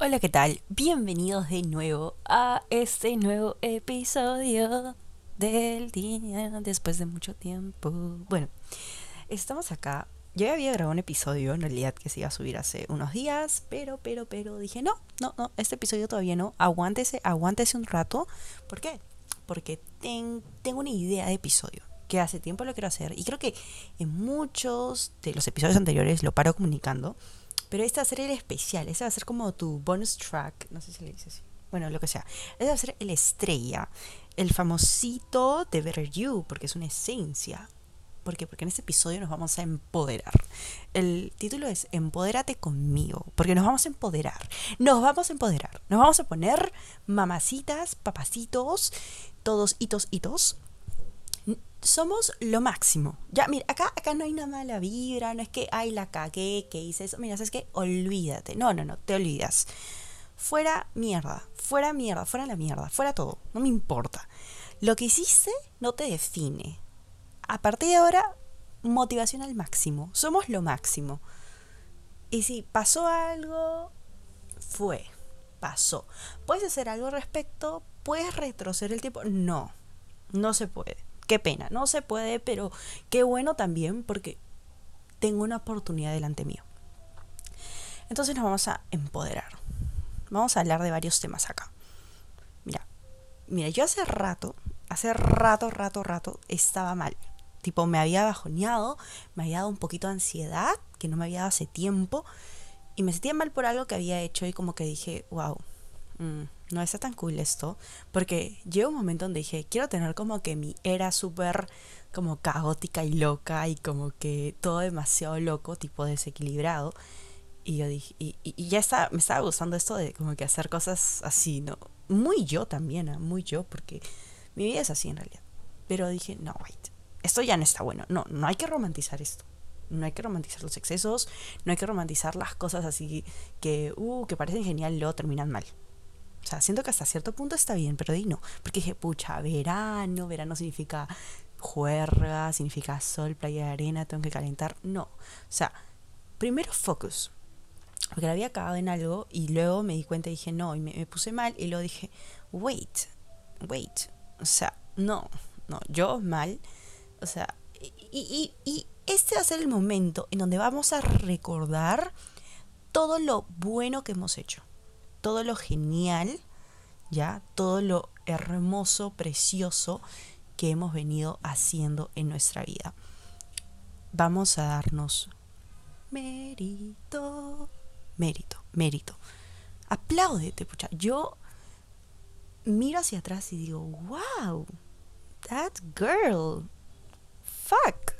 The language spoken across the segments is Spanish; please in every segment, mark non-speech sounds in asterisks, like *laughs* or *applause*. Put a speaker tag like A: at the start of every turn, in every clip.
A: Hola, ¿qué tal? Bienvenidos de nuevo a este nuevo episodio del día después de mucho tiempo. Bueno, estamos acá. Yo ya había grabado un episodio en realidad que se iba a subir hace unos días, pero, pero, pero dije, no, no, no, este episodio todavía no. Aguántese, aguántese un rato. ¿Por qué? Porque tengo una idea de episodio que hace tiempo lo quiero hacer y creo que en muchos de los episodios anteriores lo paro comunicando pero este va a ser el especial, este va a ser como tu bonus track, no sé si le dices así. Bueno, lo que sea. Este va a ser el estrella, el famosito de Better You, porque es una esencia. ¿Por qué? Porque en este episodio nos vamos a empoderar. El título es Empodérate conmigo, porque nos vamos a empoderar. Nos vamos a empoderar. Nos vamos a poner mamacitas, papacitos, todos hitos, hitos, somos lo máximo. Ya, mira, acá, acá no hay una mala vibra, no es que, ay, la cagué, que hice eso. Mira, ¿sabes qué? Olvídate. No, no, no, te olvidas. Fuera mierda, fuera mierda, fuera la mierda, fuera todo. No me importa. Lo que hiciste no te define. A partir de ahora, motivación al máximo. Somos lo máximo. Y si pasó algo, fue. Pasó. ¿Puedes hacer algo al respecto? ¿Puedes retroceder el tiempo? No, no se puede qué pena, no se puede, pero qué bueno también porque tengo una oportunidad delante mío. Entonces nos vamos a empoderar. Vamos a hablar de varios temas acá. Mira, mira, yo hace rato, hace rato, rato, rato, estaba mal. Tipo, me había bajoneado, me había dado un poquito de ansiedad, que no me había dado hace tiempo, y me sentía mal por algo que había hecho y como que dije, wow, no está tan cool esto, porque llegó un momento donde dije, quiero tener como que mi era súper como caótica y loca y como que todo demasiado loco, tipo desequilibrado. Y yo dije, y, ya está, me estaba gustando esto de como que hacer cosas así, ¿no? Muy yo también, ¿eh? muy yo, porque mi vida es así en realidad. Pero dije, no, wait, esto ya no está bueno. No, no hay que romantizar esto. No hay que romantizar los excesos, no hay que romantizar las cosas así que, uh, que parecen genial luego terminan mal. O sea, siento que hasta cierto punto está bien, pero di no. Porque dije, pucha, verano, verano significa juerga, significa sol, playa de arena, tengo que calentar. No. O sea, primero focus. Porque la había acabado en algo y luego me di cuenta y dije, no, y me, puse mal y luego dije, wait, wait. O sea, no, no, yo mal. O sea, y, y este va a ser el momento en donde vamos a recordar todo lo bueno que hemos hecho todo lo genial, ya, todo lo hermoso, precioso que hemos venido haciendo en nuestra vida. Vamos a darnos mérito, mérito, mérito. Apláudete, pucha. Yo miro hacia atrás y digo, wow, that girl, fuck,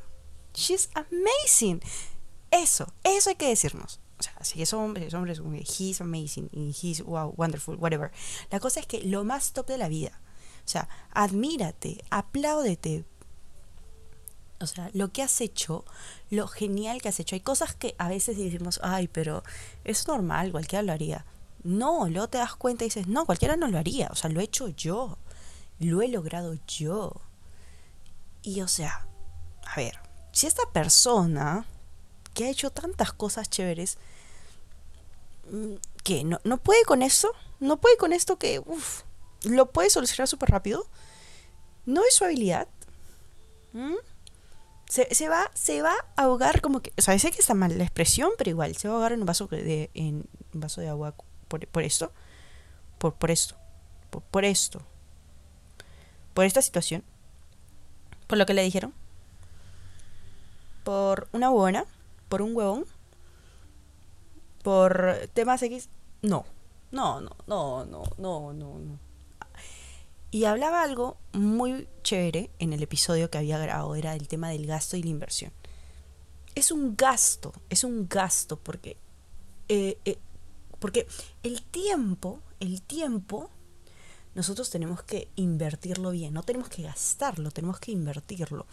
A: she's amazing. Eso, eso hay que decirnos. O sea, si es hombre, es hombre, es he's amazing, he's wow, wonderful, whatever. La cosa es que lo más top de la vida. O sea, admírate, apláudete. O sea, lo que has hecho, lo genial que has hecho. Hay cosas que a veces decimos, ay, pero es normal, cualquiera lo haría. No, luego te das cuenta y dices, no, cualquiera no lo haría. O sea, lo he hecho yo. Lo he logrado yo. Y o sea, a ver, si esta persona que ha hecho tantas cosas chéveres, que no, no puede con eso, no puede con esto que, lo puede solucionar súper rápido. No es su habilidad. ¿Mm? Se, va, se va a ahogar como que, o sea, sé que está mal la expresión, pero igual, se va a ahogar en un vaso de, en un vaso de agua por, por esto, por, por esto, por, por esto, por esta situación, por lo que le dijeron, por una buena por un huevón, por temas X, no. No, no, no, no, no, no, no. Y hablaba algo muy chévere en el episodio que había grabado, era el tema del gasto y la inversión. Es un gasto, es un gasto porque, eh, eh, porque el tiempo, el tiempo, nosotros tenemos que invertirlo bien, no tenemos que gastarlo, tenemos que invertirlo.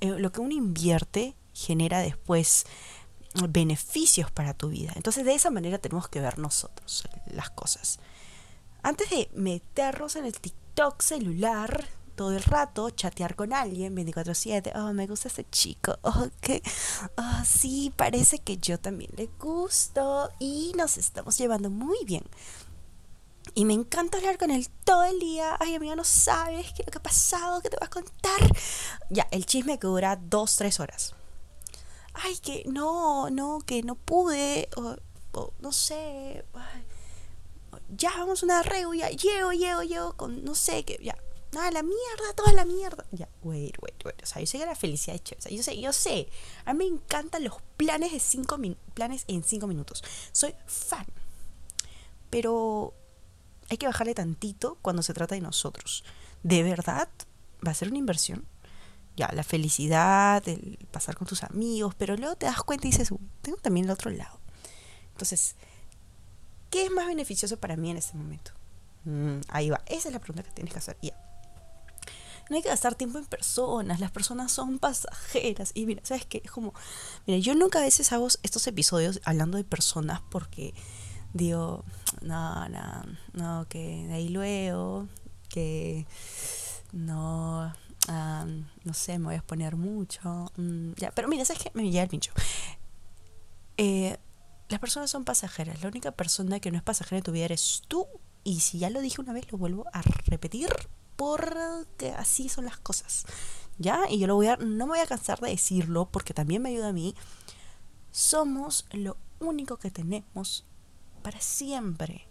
A: Eh, lo que uno invierte genera después beneficios para tu vida. Entonces de esa manera tenemos que ver nosotros las cosas. Antes de meternos en el TikTok celular, todo el rato, chatear con alguien 24/7, oh, me gusta ese chico, *laughs* oh, que, oh, sí, parece que yo también le gusto y nos estamos llevando muy bien. Y me encanta hablar con él todo el día. Ay, amiga, no sabes qué lo que ha pasado, qué te va a contar. Ya, el chisme que dura dos, tres horas. Ay, que no, no, que no pude. O, no sé. ya, vamos a una ya Llego, llego, llego con, no sé, que ya. Nada, la mierda, toda la mierda. Ya, wait, wait, wait. O sea, yo sé que la felicidad es chévere. O sea, yo sé, yo sé. A mí me encantan los planes de cinco planes en cinco minutos. Soy fan. Pero hay que bajarle tantito cuando se trata de nosotros. ¿De verdad va a ser una inversión? Ya, la felicidad, el pasar con tus amigos, pero luego te das cuenta y dices, tengo también el otro lado. Entonces, ¿qué es más beneficioso para mí en este momento? Mm, ahí va, esa es la pregunta que tienes que hacer. Ya. No hay que gastar tiempo en personas, las personas son pasajeras. Y mira, ¿sabes qué? Es como, mira, yo nunca a veces hago estos episodios hablando de personas porque digo, no, no, no, que de ahí luego, que no, no sé, me voy a exponer mucho. Mm, pero mira, ¿sabes qué? Me llega el pincho. Eh, las personas son pasajeras. La única persona que no es pasajera en tu vida eres tú. Y si ya lo dije una vez, lo vuelvo a repetir porque así son las cosas. ¿Ya? Y yo lo voy a, no me voy a cansar de decirlo porque también me ayuda a mí. Somos lo único que tenemos para siempre.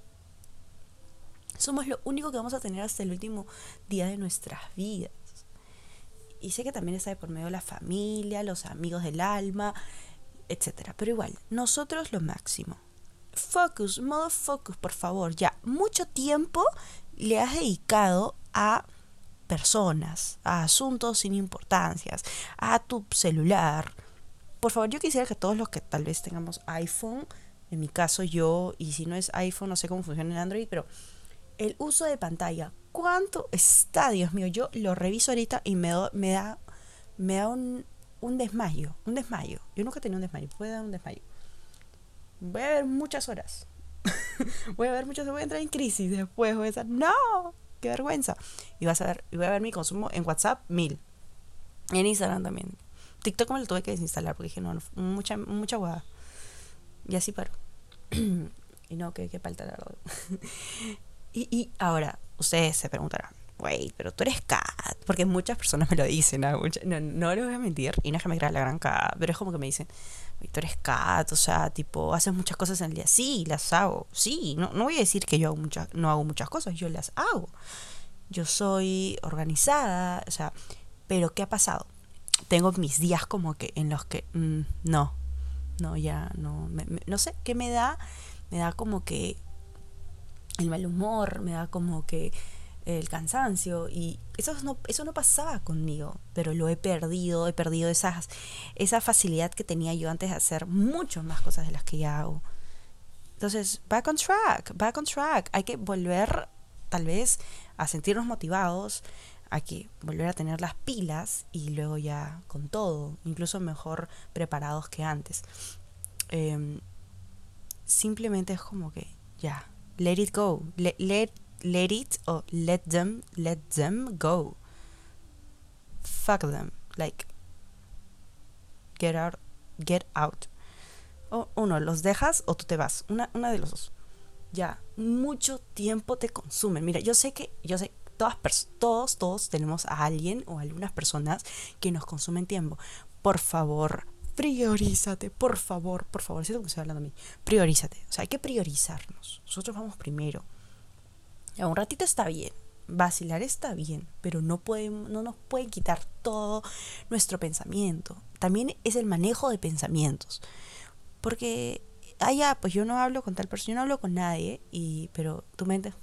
A: Somos lo único que vamos a tener hasta el último día de nuestras vidas. Y sé que también está de por medio la familia, los amigos del alma, etc. Pero igual, nosotros lo máximo. Focus, modo focus, por favor. Ya, mucho tiempo le has dedicado a personas, a asuntos sin importancias, a tu celular. Por favor, yo quisiera que todos los que tal vez tengamos iPhone en mi caso yo, y si no es iPhone, no sé cómo funciona en Android, pero el uso de pantalla, ¿cuánto está, Dios mío? Yo lo reviso ahorita y me, me da, me da un, un desmayo, un desmayo. Yo nunca tenido un desmayo, puede dar un desmayo. Voy a ver muchas horas. *laughs* voy a ver muchas horas, voy a entrar en crisis después, voy a decir, no, qué vergüenza. Y vas a ver, voy a ver mi consumo en WhatsApp, mil. en Instagram también. TikTok me lo tuve que desinstalar porque dije, no, mucha, mucha guada. Y así paro. *clears throat* y no, que, que falta la verdad. *laughs* y, y ahora, ustedes se preguntarán, wey, pero tú eres cat. Porque muchas personas me lo dicen, ¿no? no, les voy a mentir, y no es que me crea la gran cat, pero es como que me dicen, tú eres cat, o sea, tipo, haces muchas cosas en el día. Sí, las hago, sí, no, no voy a decir que yo hago muchas, no hago muchas cosas, yo las hago. Yo soy organizada, o sea, pero ¿qué ha pasado? Tengo mis días como que en los que, mm, no, no, ya no, no sé qué me da, me da como que el mal humor, me da como que el cansancio y eso no, eso no pasaba conmigo, pero lo he perdido, he perdido esas, esa facilidad que tenía yo antes de hacer muchas más cosas de las que ya hago. Entonces, back on track, back on track. Hay que volver tal vez a sentirnos motivados, hay que volver a tener las pilas y luego ya con todo, incluso mejor preparados que antes. Em, simplemente es como que ya, let it go, let, let, let it o let them, let them go. Fuck them, like get out, get out. O uno, los dejas o tú te vas, una, una de los dos. Ya, mucho tiempo te consumen. Mira, yo sé que, yo sé, todas, todos, todos tenemos a alguien o algunas personas que nos consumen tiempo. Por favor, priorízate, por favor, por favor, siento que estoy hablando a mí. Priorízate, o sea, hay que priorizarnos. Nosotros vamos primero. Ya, un ratito está bien, vacilar está bien, pero no, pueden, no nos pueden quitar todo nuestro pensamiento. También es el manejo de pensamientos. Porque, ah, pues yo no hablo con tal persona, yo no hablo con nadie, y, pero tu mente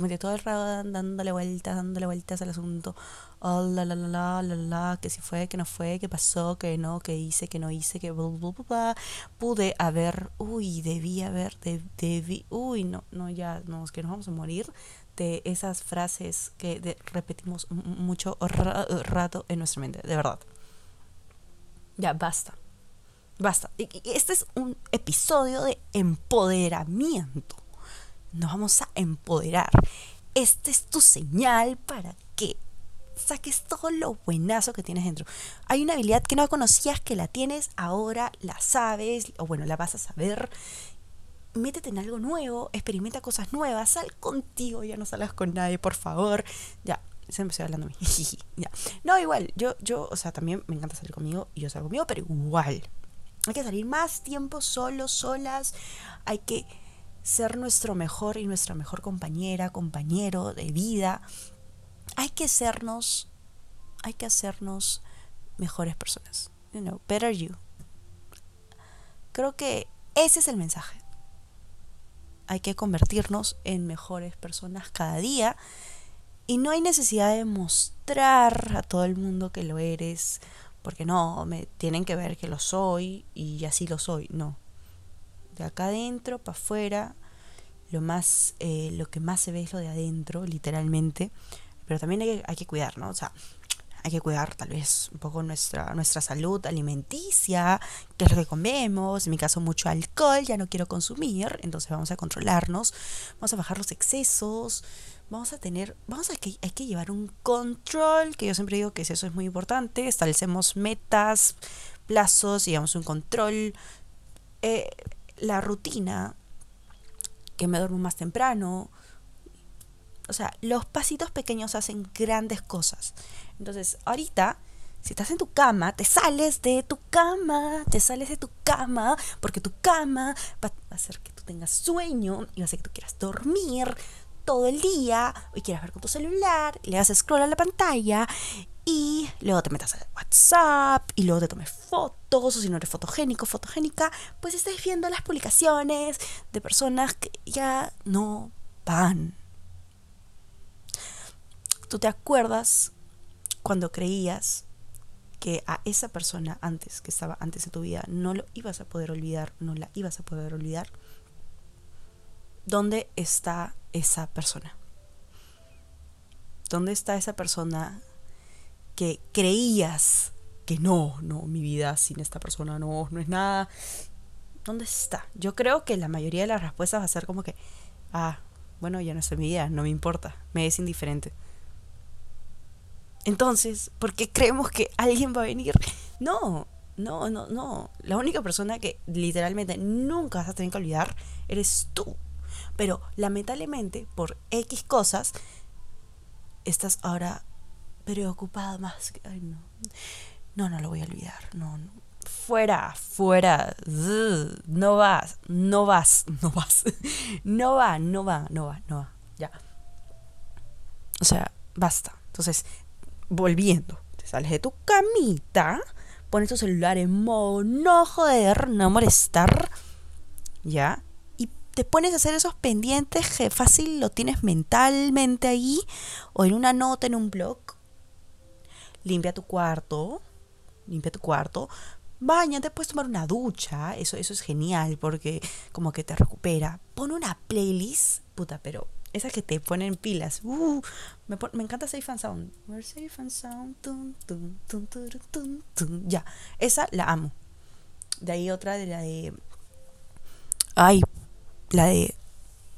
A: Metes todo el rato dándole vueltas, dándole vueltas al asunto. Oh, la, la, la, la, la, la, que si fue, que no fue, que pasó, que no, que hice, que no hice, que pude haber, uy, debí haber, debí, uy, no, no, ya, no, que nos vamos a morir de esas frases que repetimos mucho rato en nuestra mente, de verdad. Ya, basta. Basta. Este es un episodio de empoderamiento nos vamos a empoderar. Esta es tu señal para que saques todo lo buenazo que tienes dentro. Hay una habilidad que no conocías que la tienes, ahora la sabes, o bueno, la vas a saber. Métete en algo nuevo, experimenta cosas nuevas, sal contigo, ya no salgas con nadie, por favor. Ya, se me estoy hablando a mí. *laughs* ya. No, igual, yo, yo, o sea, también me encanta salir conmigo y yo salgo conmigo, pero igual. Hay que salir más tiempo solos, solas. Hay que ser nuestro mejor y nuestra mejor compañera, compañero de vida hay que sernos, hay que hacernos mejores personas. You know, better you. Creo que ese es el mensaje. Hay que convertirnos en mejores personas cada día y no hay necesidad de mostrar a todo el mundo que lo eres, porque no, me tienen que ver que lo soy y así lo soy. No. De acá adentro para afuera, lo más, eh, lo que más se ve es lo de adentro, literalmente. Pero también hay, hay que cuidar, ¿no? O sea, hay que cuidar tal vez un poco nuestra, nuestra salud alimenticia, qué es lo que comemos, en mi caso mucho alcohol, ya no quiero consumir, entonces vamos a controlarnos, vamos a bajar los excesos, vamos a tener, vamos a que hay que llevar un control, que yo siempre digo que eso es muy importante, establecemos metas, plazos, llevamos un control, eh, la rutina, que me duermo más temprano, o sea, los pasitos pequeños hacen grandes cosas. Entonces, ahorita, si estás en tu cama, te sales de tu cama, te sales de tu cama, porque tu cama va a hacer que tú tengas sueño y va a hacer que tú quieras dormir todo el día y quieras ver con tu celular, le haces scroll a la pantalla y luego te metas a WhatsApp y luego te tomes fotos o si no eres fotogénico, fotogénica, pues estés viendo las publicaciones de personas que ya no van ¿Tú te acuerdas cuando creías que a esa persona antes, que estaba antes de tu vida, no lo ibas a poder olvidar, no la ibas a poder olvidar? ¿Dónde está esa persona? ¿Dónde está esa persona que creías que no, no, mi vida sin esta persona no, no es nada? ¿Dónde está? Yo creo que la mayoría de las respuestas va a ser como que, ah, bueno, ya no es mi vida, no me importa, me es indiferente. Entonces, ¿por qué creemos que alguien va a venir? No, no, no, no. La única persona que literalmente nunca vas a tener que olvidar eres tú. Pero lamentablemente, por X cosas, estás ahora preocupada más. Que, ay, no. No, no lo voy a olvidar. No, no. Fuera, fuera. No vas, no vas, *laughs* no vas. No va, no va, no va, no va. Ya. O sea, basta. Entonces, volviendo, te sales de tu camita, pones tu celular en modo no joder, no molestar, ¿ya? Te pones a hacer esos pendientes que fácil lo tienes mentalmente ahí o en una nota en un blog. Limpia tu cuarto, limpia tu cuarto, te puedes tomar una ducha, eso, eso es genial porque como que te recupera. Pon una playlist, puta, pero esas que te ponen pilas. Uh, me, me, encanta Safe and Sound. We're safe and sound. ya, esa la amo. De ahí otra de la de. Ay, la de.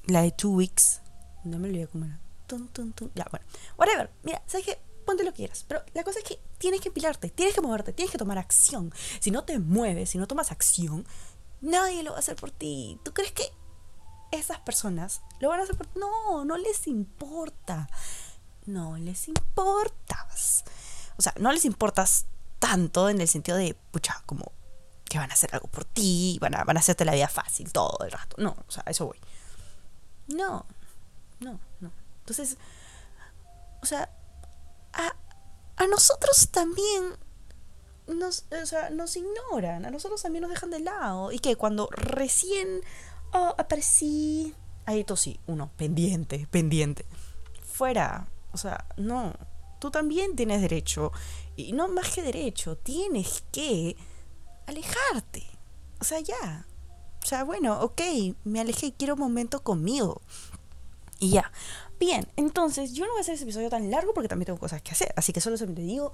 A: La de Two Weeks. No me olvidé cómo era. Ya, bueno. Whatever. Mira, ¿sabes qué? Ponte lo que quieras. Pero la cosa es que tienes que empilarte, tienes que moverte, tienes que tomar acción. Si no te mueves, si no tomas acción, nadie lo va a hacer por ti. ¿Tú crees que esas personas lo van a hacer por... No, no les importa. No les importas. O sea, no les importas tanto en el sentido de, pucha, como que van a hacer algo por ti, van a, van a hacerte la vida fácil todo el rato. No, o sea, a eso voy. No, no, no. Entonces, o sea, a, a nosotros también nos, o sea, nos ignoran, a nosotros también nos dejan de lado. Y que cuando recién oh, aparecí. Ahí sí, uno, pendiente, pendiente. Fuera. O sea, no. Tú también tienes derecho. Y no más que derecho, tienes que alejarte. O sea, ya. O sea, bueno, ok, me alejé, quiero un momento conmigo. Y ya. Bien, entonces yo no voy a hacer ese episodio tan largo porque también tengo cosas que hacer. Así que solo te digo,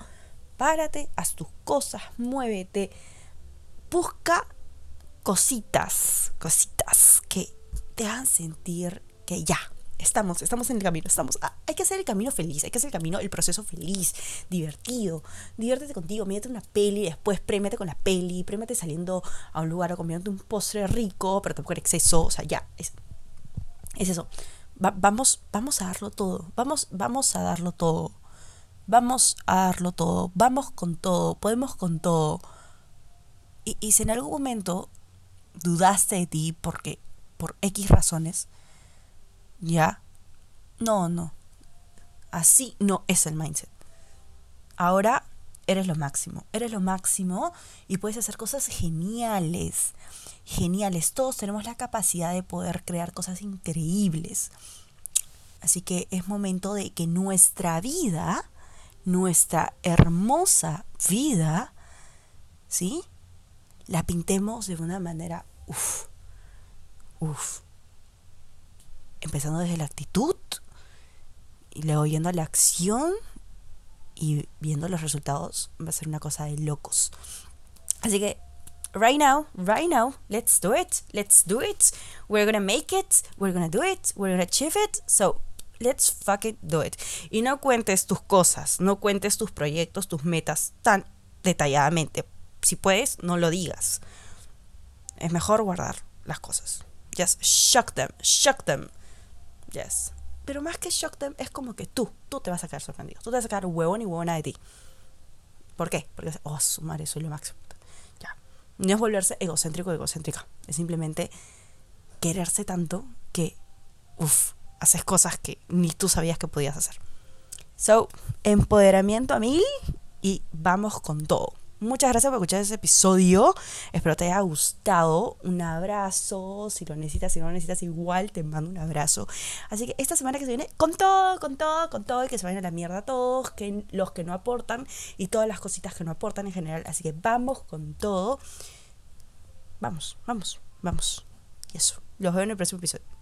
A: párate, haz tus cosas, muévete, busca cositas, cositas que te hagan sentir que ya, estamos, estamos en el camino, estamos. Ah, hay que hacer el camino feliz, hay que hacer el camino, el proceso feliz, divertido. Diviértete contigo, mírate una peli, después prémate con la peli, prémate saliendo a un lugar o comiéndote un postre rico, pero tampoco en exceso, o sea, ya, es, es eso. vamos, vamos a darlo todo, vamos, vamos a darlo todo. Vamos a darlo todo, vamos con todo, podemos con todo. Y, y si en algún momento dudaste de ti porque por X razones, ya, no, no. Así no es el mindset. Ahora eres lo máximo, eres lo máximo y puedes hacer cosas geniales, geniales. Todos tenemos la capacidad de poder crear cosas increíbles. Así que es momento de que nuestra vida, nuestra hermosa vida, ¿sí? La pintemos de una manera, uff, uff, empezando desde la actitud y luego yendo la acción y viendo los resultados va a ser una cosa de locos. Así que right now, right now, let's do it. Let's do it. We're gonna make it. We're gonna do it. We're gonna achieve it. So let's fucking do it. Y no cuentes tus cosas, no cuentes tus proyectos, tus metas tan detalladamente. Si puedes, no lo digas. Es mejor guardar las cosas. Just shock them, shock them. Yes. Pero más que shock them, es como que tú, tú te vas a quedar sorprendido. Tú te vas a quedar huevón y huevona de ti. ¿Por qué? Porque, oh, su madre, soy lo máximo. Ya. No es volverse egocéntrico o egocéntrica. Es simplemente quererse tanto que, uff, haces cosas que ni tú sabías que podías hacer. So, empoderamiento a mil y vamos con todo. Muchas gracias por escuchar este episodio. Espero te haya gustado. Un abrazo. Si lo necesitas, si no lo necesitas, igual te mando un abrazo. Así que esta semana que se viene, con todo, con todo, con todo, y que se vayan a la mierda todos, que los que no aportan y todas las cositas que no aportan en general. Así que vamos con todo. Vamos, vamos, vamos. Y eso. Los veo en el próximo episodio.